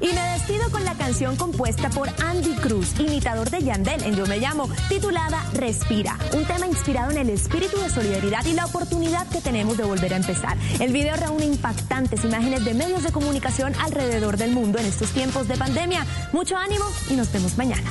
Y me despido con la canción compuesta por Andy Cruz, imitador de Yandel en Yo Me Llamo, titulada Respira, un tema inspirado en el espíritu de solidaridad y la oportunidad que tenemos de volver a empezar. El video reúne impactantes imágenes de medios de comunicación alrededor del mundo en estos tiempos de pandemia. Mucho ánimo y nos vemos mañana.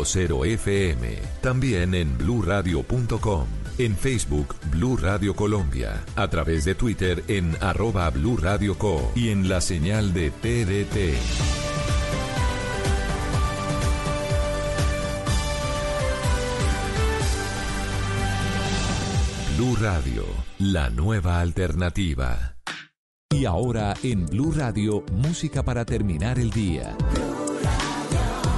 96.0 FM. También en bluradio.com. En Facebook, Blue Radio Colombia. A través de Twitter en arroba Blue Radio Co. Y en la señal de TDT. Blue Radio, la nueva alternativa. Y ahora en Blue Radio, música para terminar el día.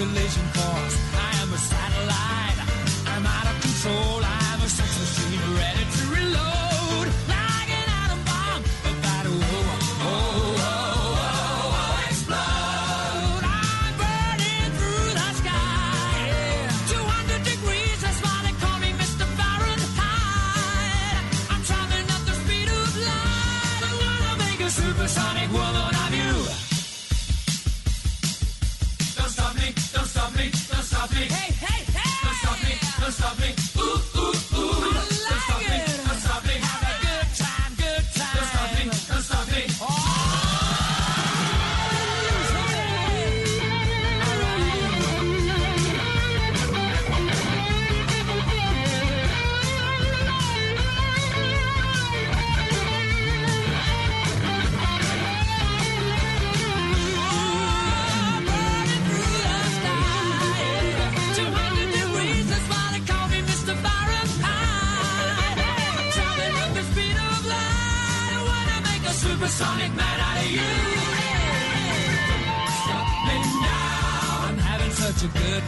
Collision course. I am a satellite. I'm out of control. I'm a sex machine ready to reload. Like an atom bomb about to oh, oh, oh, oh, oh, explode. I'm burning through the sky. Yeah. 200 degrees, that's why they call me Mr. Fahrenheit. I'm traveling at the speed of light. I wanna make a supersonic woman loving.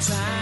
time.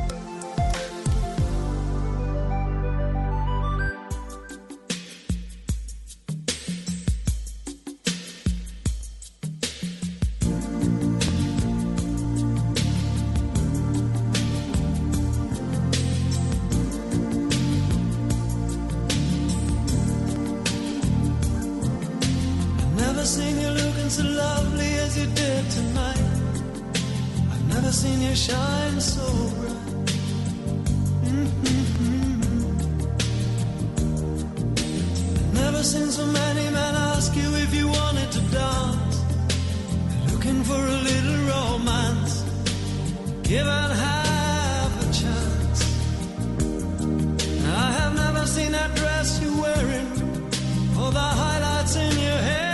seen you looking so lovely as you did tonight. I've never seen you shine so bright. Mm -hmm. I've never seen so many men ask you if you wanted to dance. Looking for a little romance. Give it half a chance. I have never seen that dress you're wearing, or the highlights in your hair.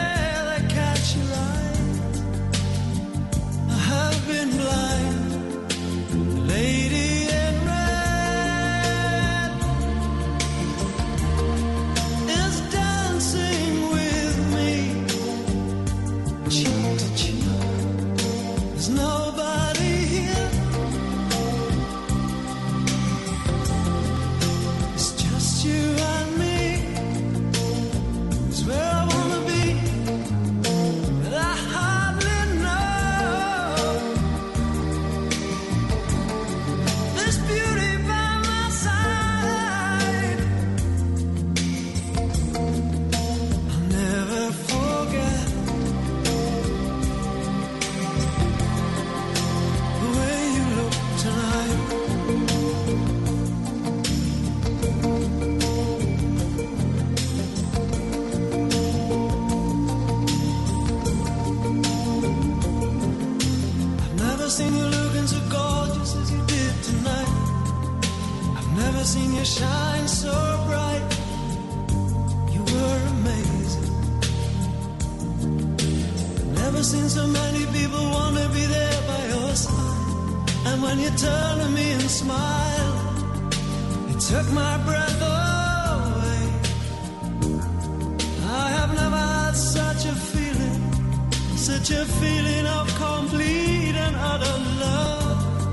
such a feeling of complete and utter love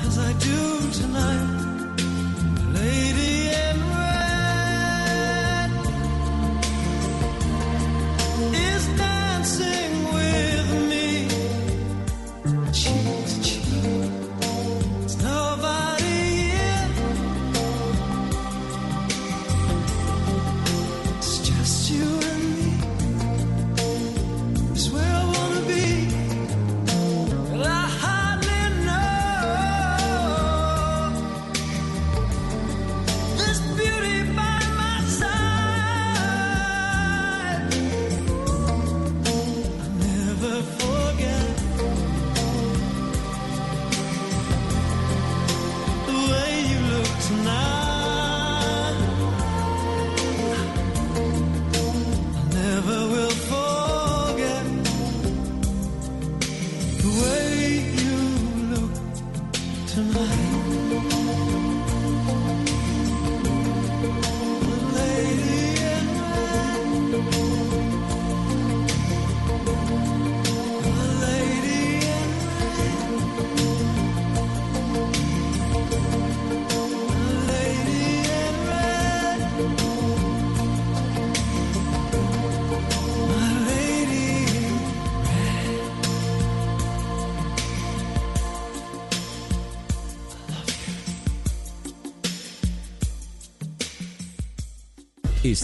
as I do tonight.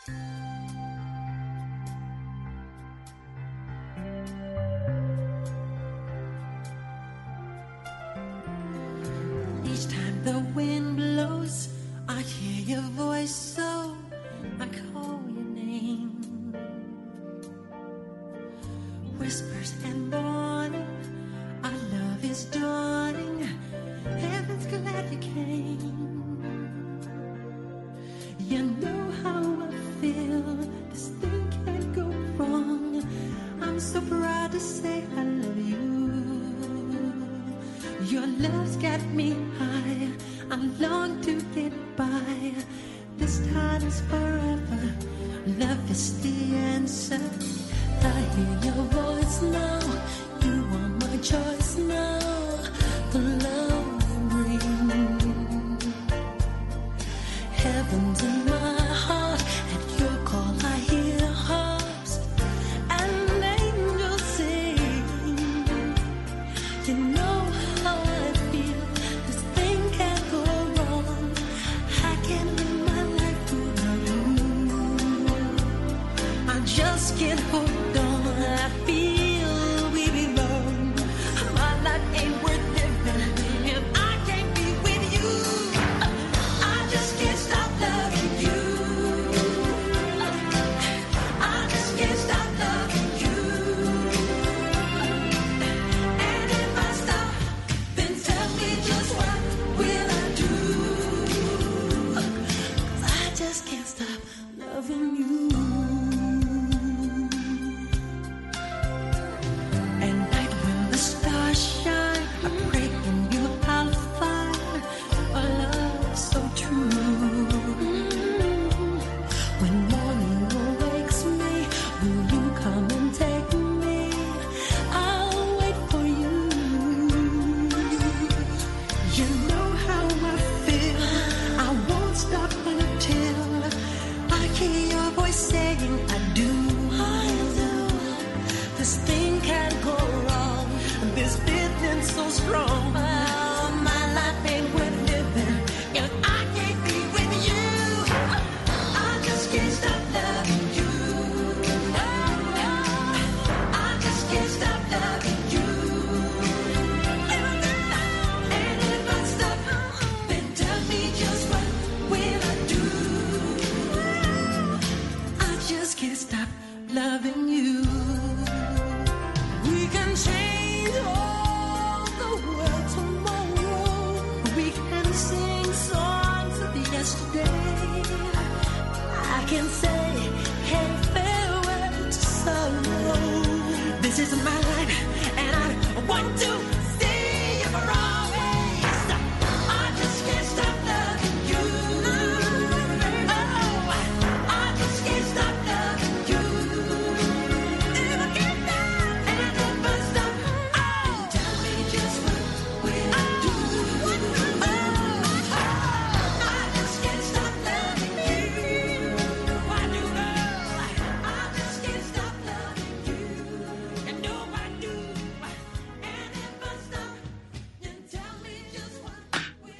Each time the wind blows, I hear your voice, so I call your name. Whispers and morning, our love is done.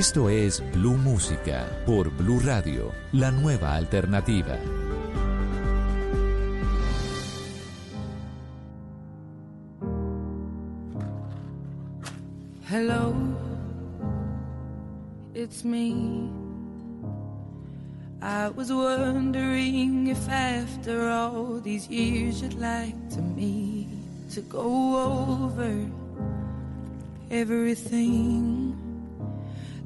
Esto es Blue Música por Blue Radio, la nueva alternativa. Hello, it's me. I was wondering if after all these years you'd like to me to go over everything.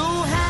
So happy.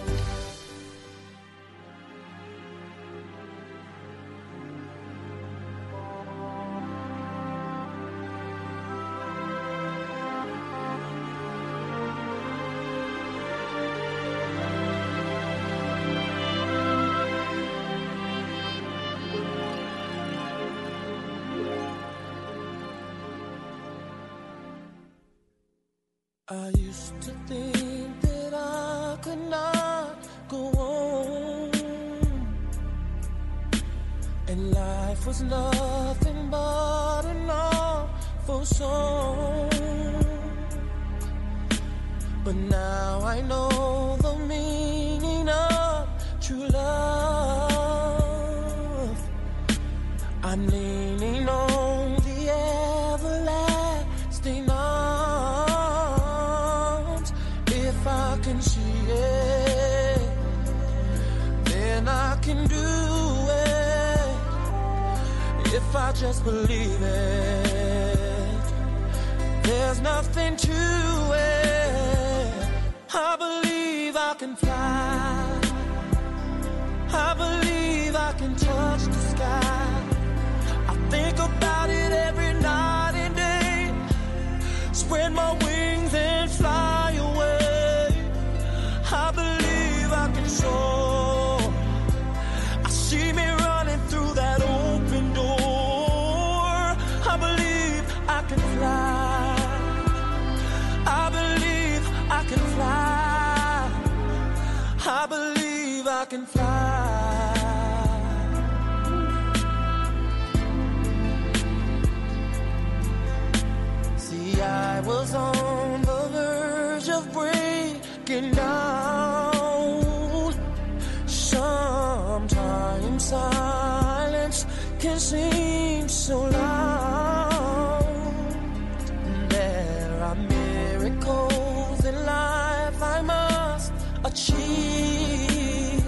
I can fly. I believe I can touch the sky. I think about it every night and day. Spread my can seem so loud. There are miracles in life I must achieve.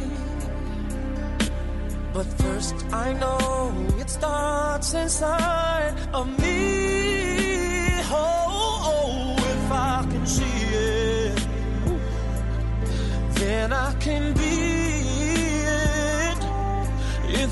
But first, I know it starts inside of me. Oh, oh, oh if I can see it, then I can be.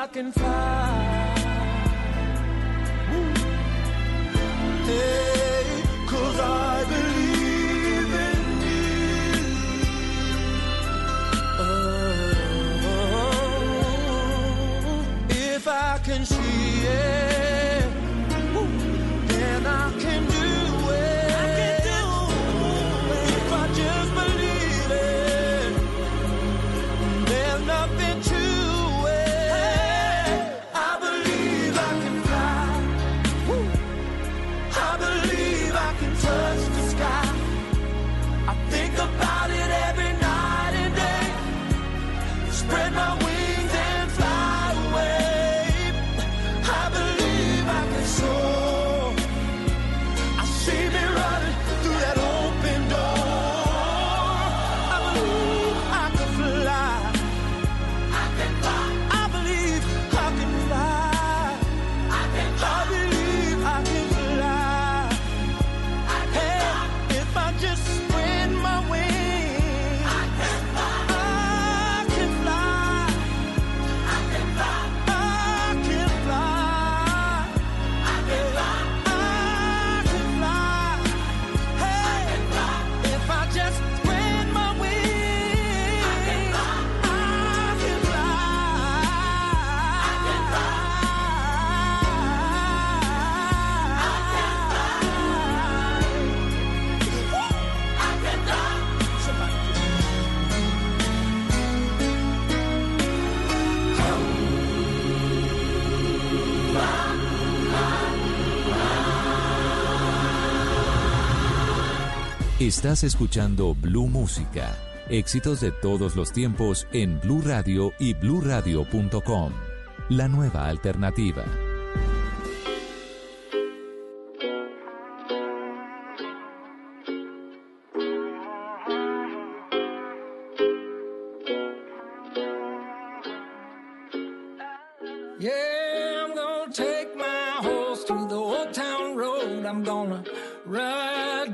I can fly. Estás escuchando Blue Música. Éxitos de todos los tiempos en Blue Radio y bluradio.com. La nueva alternativa. Yeah, I'm gonna take my horse to the old town road. I'm gonna ride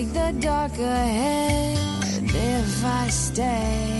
take the dark ahead if I stay.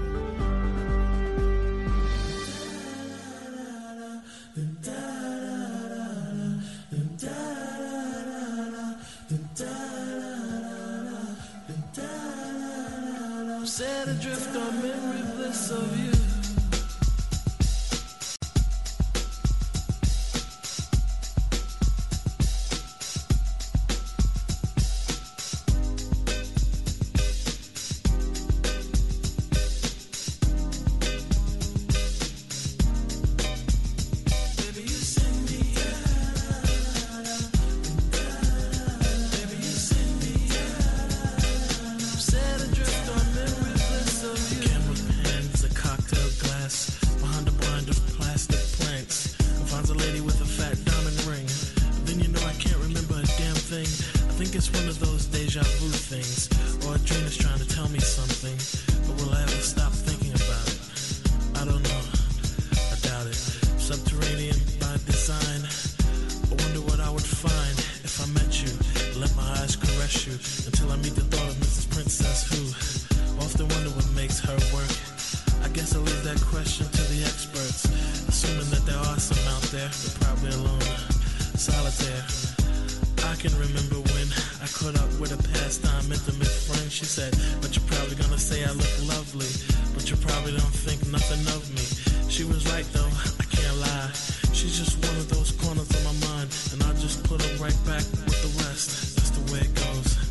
That question to the experts, assuming that there are some out there, but probably alone, solitaire. I can remember when I caught up with a pastime intimate friend. She said, But you're probably gonna say I look lovely, but you probably don't think nothing of me. She was right though, I can't lie. She's just one of those corners of my mind, and I just put her right back with the rest. That's the way it goes,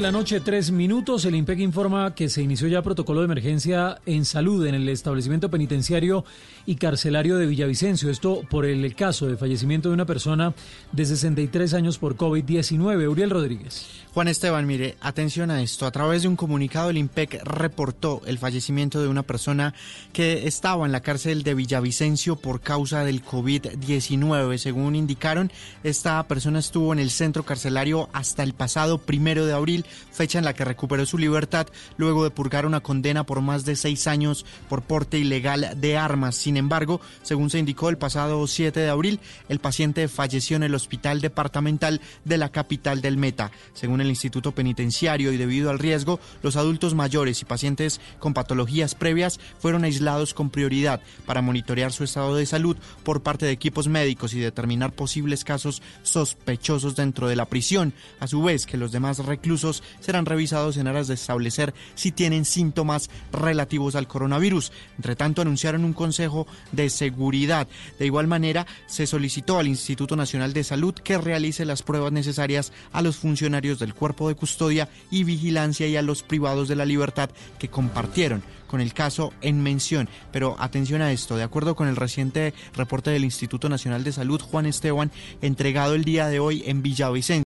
9 de la noche, 3 minutos. El IMPEC informa que se inició ya protocolo de emergencia en salud en el establecimiento penitenciario y carcelario de Villavicencio. Esto por el caso de fallecimiento de una persona de 63 años por COVID-19. Uriel Rodríguez. Juan Esteban, mire, atención a esto. A través de un comunicado, el IMPEC reportó el fallecimiento de una persona que estaba en la cárcel de Villavicencio por causa del COVID-19. Según indicaron, esta persona estuvo en el centro carcelario hasta el pasado primero de abril, fecha en la que recuperó su libertad luego de purgar una condena por más de seis años por porte ilegal de armas. Sin embargo, según se indicó el pasado 7 de abril, el paciente falleció en el hospital departamental de la capital del Meta. Según el Instituto Penitenciario y debido al riesgo, los adultos mayores y pacientes con patologías previas fueron aislados con prioridad para monitorear su estado de salud por parte de equipos médicos y determinar posibles casos sospechosos dentro de la prisión, a su vez que los demás reclusos serán revisados en aras de establecer si tienen síntomas relativos al coronavirus. Entre tanto, anunciaron un consejo de seguridad. De igual manera, se solicitó al Instituto Nacional de Salud que realice las pruebas necesarias a los funcionarios del cuerpo de custodia y vigilancia y a los privados de la libertad que compartieron con el caso en mención. Pero atención a esto, de acuerdo con el reciente reporte del Instituto Nacional de Salud, Juan Esteban, entregado el día de hoy en Villavicencio,